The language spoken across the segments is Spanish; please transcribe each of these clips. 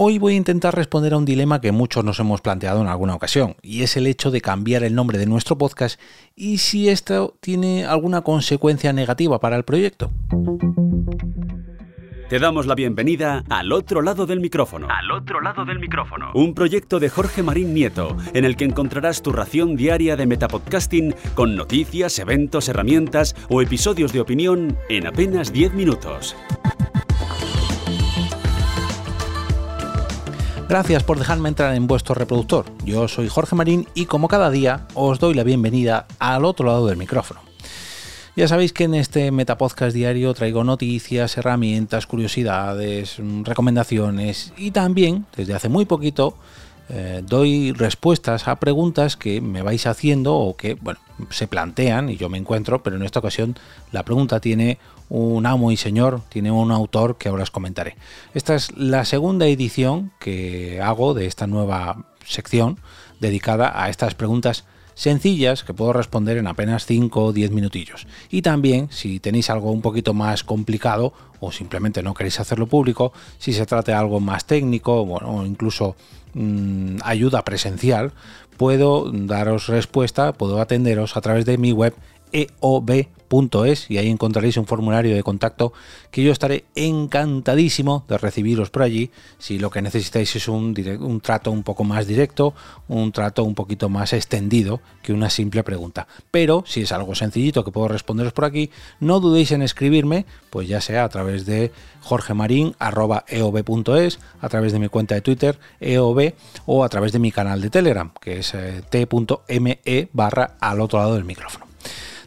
Hoy voy a intentar responder a un dilema que muchos nos hemos planteado en alguna ocasión, y es el hecho de cambiar el nombre de nuestro podcast y si esto tiene alguna consecuencia negativa para el proyecto. Te damos la bienvenida al otro lado del micrófono. Al otro lado del micrófono. Un proyecto de Jorge Marín Nieto, en el que encontrarás tu ración diaria de metapodcasting con noticias, eventos, herramientas o episodios de opinión en apenas 10 minutos. Gracias por dejarme entrar en vuestro reproductor. Yo soy Jorge Marín y como cada día os doy la bienvenida al otro lado del micrófono. Ya sabéis que en este Metapodcast diario traigo noticias, herramientas, curiosidades, recomendaciones y también, desde hace muy poquito, eh, doy respuestas a preguntas que me vais haciendo o que, bueno, se plantean y yo me encuentro, pero en esta ocasión la pregunta tiene un amo y señor, tiene un autor que ahora os comentaré. Esta es la segunda edición que hago de esta nueva sección dedicada a estas preguntas sencillas que puedo responder en apenas 5 o 10 minutillos. Y también, si tenéis algo un poquito más complicado o simplemente no queréis hacerlo público, si se trata de algo más técnico bueno, o incluso mmm, ayuda presencial, puedo daros respuesta, puedo atenderos a través de mi web eob.es y ahí encontraréis un formulario de contacto que yo estaré encantadísimo de recibiros por allí si lo que necesitáis es un, un, trato un poco más directo, un trato un poquito más extendido que una simple pregunta. Pero si es algo sencillito que puedo responderos por aquí, no dudéis en escribirme, pues ya sea a través de jorgemarin.eob.es, a través de mi cuenta de Twitter, eob, o a través de mi canal de Telegram, que es eh, t.me barra al otro lado del micrófono.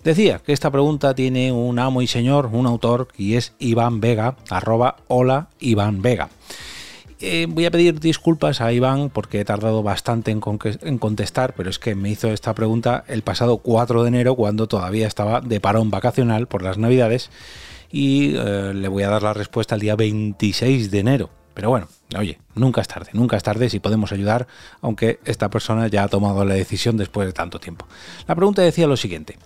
Decía que esta pregunta tiene un amo y señor, un autor, y es Iván Vega, arroba hola Iván Vega. Eh, voy a pedir disculpas a Iván porque he tardado bastante en, contestar, pero es que me hizo esta pregunta el pasado 4 de enero cuando todavía estaba de parón vacacional por las navidades y eh, le voy a dar la respuesta el día 26 de enero. Pero bueno, oye, nunca es tarde, nunca es tarde si podemos ayudar, aunque esta persona ya ha tomado la decisión después de tanto tiempo. La pregunta decía lo siguiente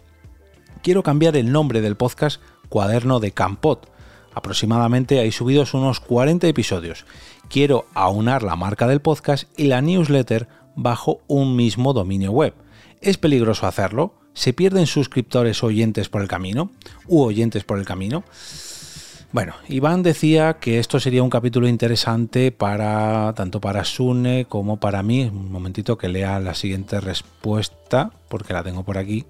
quiero cambiar el nombre del podcast Cuaderno de Campot. Aproximadamente hay subidos unos 40 episodios. Quiero aunar la marca del podcast y la newsletter bajo un mismo dominio web. ¿Es peligroso hacerlo? ¿Se pierden suscriptores oyentes por el camino? ¿U oyentes por el camino? Bueno, Iván decía que esto sería un capítulo interesante para tanto para Sune como para mí. Un momentito que lea la siguiente respuesta, porque la tengo por aquí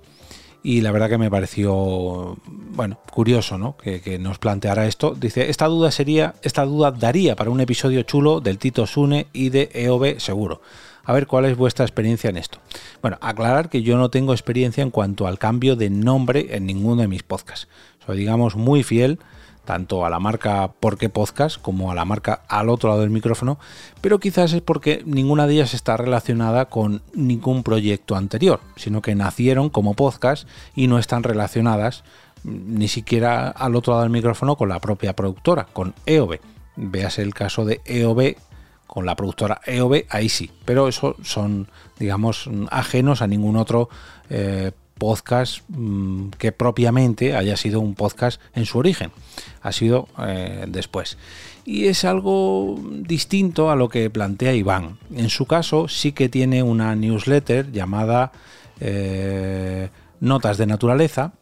y la verdad que me pareció bueno curioso ¿no? que, que, nos planteara esto. Dice esta duda sería esta duda daría para un episodio chulo del Tito Sune y de EOB seguro. A ver cuál es vuestra experiencia en esto bueno aclarar que yo no tengo experiencia en cuanto al cambio de nombre en ninguno de mis podcasts. Soy digamos muy fiel tanto a la marca Porque Podcast como a la marca al otro lado del micrófono, pero quizás es porque ninguna de ellas está relacionada con ningún proyecto anterior, sino que nacieron como podcast y no están relacionadas mm, ni siquiera al otro lado del micrófono con la propia productora, con EOB. Veas el caso de EOB con la productora EOB, ahí sí, pero eso son, digamos, ajenos a ningún otro eh, podcast mmm, que propiamente haya sido un podcast en su origen. Ha sido eh, después. Y es algo distinto a lo que plantea Iván. En su caso sí que tiene una newsletter llamada eh, Notas de Naturaleza.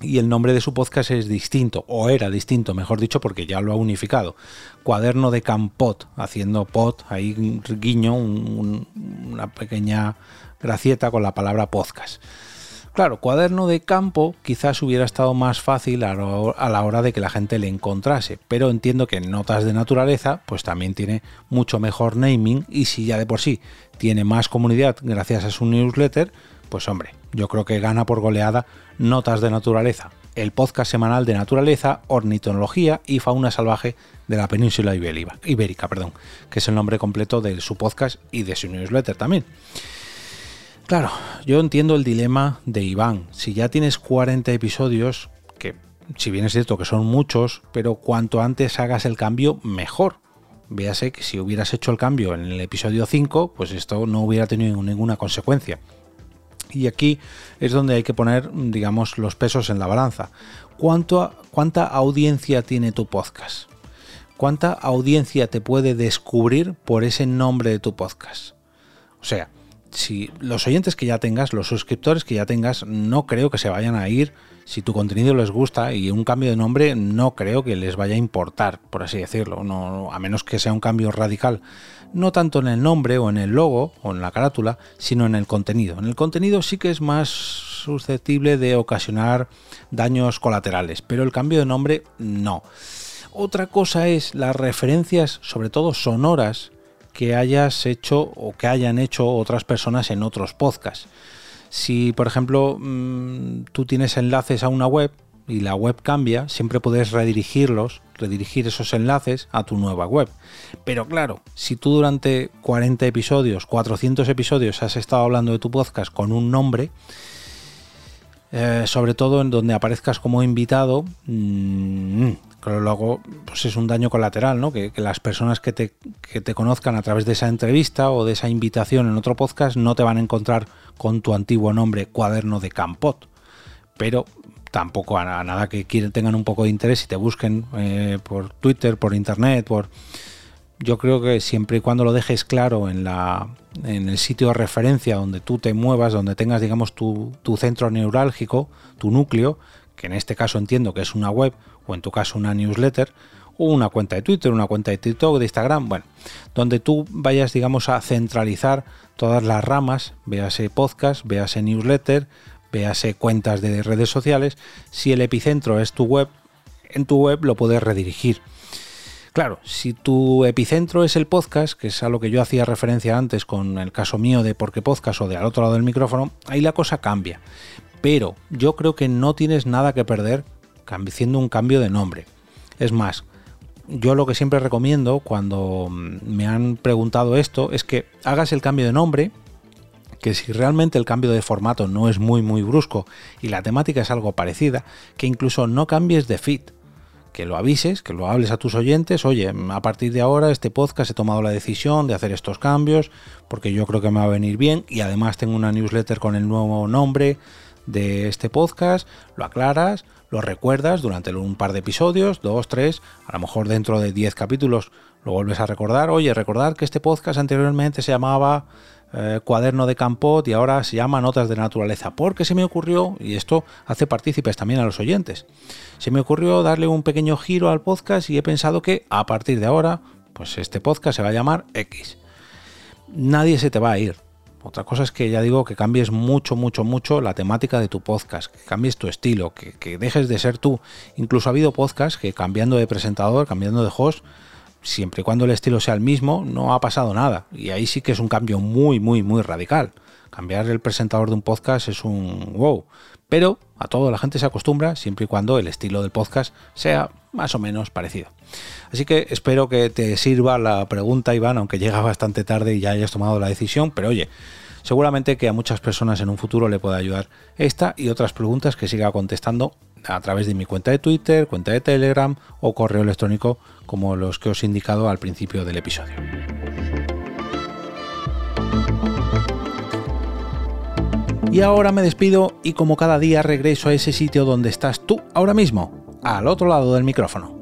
Y el nombre de su podcast es distinto, o era distinto, mejor dicho, porque ya lo ha unificado. Cuaderno de Campot, haciendo pot, ahí guiño, un, una pequeña gracieta con la palabra podcast. Claro, cuaderno de campo quizás hubiera estado más fácil a, la hora de que la gente le encontrase, pero entiendo que notas de naturaleza pues también tiene mucho mejor naming y si ya de por sí tiene más comunidad gracias a su newsletter, pues hombre, yo creo que gana por goleada Notas de Naturaleza, el podcast semanal de naturaleza, ornitología y fauna salvaje de la península ibérica, perdón, que es el nombre completo de su podcast y de su newsletter también. Claro, yo entiendo el dilema de Iván. Si ya tienes 40 episodios, que si bien es cierto que son muchos, pero cuanto antes hagas el cambio, mejor. Véase que si hubieras hecho el cambio en el episodio 5, pues esto no hubiera tenido ninguna consecuencia. Y aquí es donde hay que poner, digamos, los pesos en la balanza. ¿Cuánto, ¿Cuánta audiencia tiene tu podcast? ¿cuánta audiencia te puede descubrir por ese nombre de tu podcast? O sea, si los oyentes que ya tengas, los suscriptores que ya tengas, no creo que se vayan a ir si tu contenido les gusta y un cambio de nombre no creo que les vaya a importar, por así decirlo, no, a menos que sea un cambio radical, no tanto en el nombre o en el logo o en la carátula, sino en el contenido. En el contenido sí que es más susceptible de ocasionar daños colaterales, pero el cambio de nombre no. Otra cosa es las referencias, sobre todo sonoras, que hayas hecho o que hayan hecho otras personas en otros podcasts. Si, por ejemplo, mm, tú tienes enlaces a una web y la web cambia, siempre puedes redirigirlos, redirigir esos enlaces a tu nueva web. Pero claro, si tú durante 40 episodios, 400 episodios has estado hablando de tu podcast con un nombre, eh, sobre todo en donde aparezcas como invitado, mmm, luego pues es un daño colateral, ¿no? Que, las personas que te, que te, conozcan a través de esa entrevista o de esa invitación en otro podcast no te van a encontrar con tu antiguo nombre cuaderno de Campot. Pero tampoco a, nada que tengan un poco de interés y te busquen eh, por Twitter, por internet, por yo creo que siempre y cuando lo dejes claro en, la, en el sitio de referencia donde tú te muevas, donde tengas, digamos, tu, tu, centro neurálgico, tu núcleo, que en este caso entiendo que es una web o en tu caso una newsletter, o una cuenta de Twitter, una cuenta de TikTok, de Instagram, bueno, donde tú vayas, digamos, a centralizar todas las ramas, véase podcast, véase newsletter, véase cuentas de redes sociales, si el epicentro es tu web, en tu web lo puedes redirigir Claro, si tu epicentro es el podcast, que es a lo que yo hacía referencia antes con el caso mío de por qué podcast o de al otro lado del micrófono, ahí la cosa cambia. Pero yo creo que no tienes nada que perder haciendo un cambio de nombre. Es más, yo lo que siempre recomiendo cuando me han preguntado esto es que hagas el cambio de nombre, que si realmente el cambio de formato no es muy muy brusco y la temática es algo parecida, que incluso no cambies de feed que lo avises, que lo hables a tus oyentes, oye, a partir de ahora este podcast he tomado la decisión de hacer estos cambios porque yo creo que me va a venir bien y además tengo una newsletter con el nuevo nombre de este podcast, lo aclaras, lo recuerdas durante un par de episodios, dos, tres, a lo mejor dentro de diez capítulos lo vuelves a recordar, oye, recordar que este podcast anteriormente se llamaba eh, cuaderno de Campot y ahora se llama Notas de Naturaleza, porque se me ocurrió, y esto hace partícipes también a los oyentes, se me ocurrió darle un pequeño giro al podcast y he pensado que a partir de ahora, pues este podcast se va a llamar X. Nadie se te va a ir. Otra cosa es que ya digo que cambies mucho, mucho, mucho la temática de tu podcast, que cambies tu estilo, que, que dejes de ser tú. Incluso ha habido podcasts que cambiando de presentador, cambiando de host, siempre y cuando el estilo sea el mismo, no ha pasado nada. Y ahí sí que es un cambio muy, muy, muy radical. Cambiar el presentador de un podcast es un wow. Pero a todo la gente se acostumbra siempre y cuando el estilo del podcast sea más o menos parecido. Así que espero que te sirva la pregunta, Iván, aunque llega bastante tarde y ya hayas tomado la decisión. Pero oye, seguramente que a muchas personas en un futuro le pueda ayudar esta y otras preguntas que siga contestando a través de mi cuenta de Twitter, cuenta de Telegram o correo electrónico como los que os he indicado al principio del episodio. Y ahora me despido y como cada día regreso a ese sitio donde estás tú ahora mismo, al otro lado del micrófono.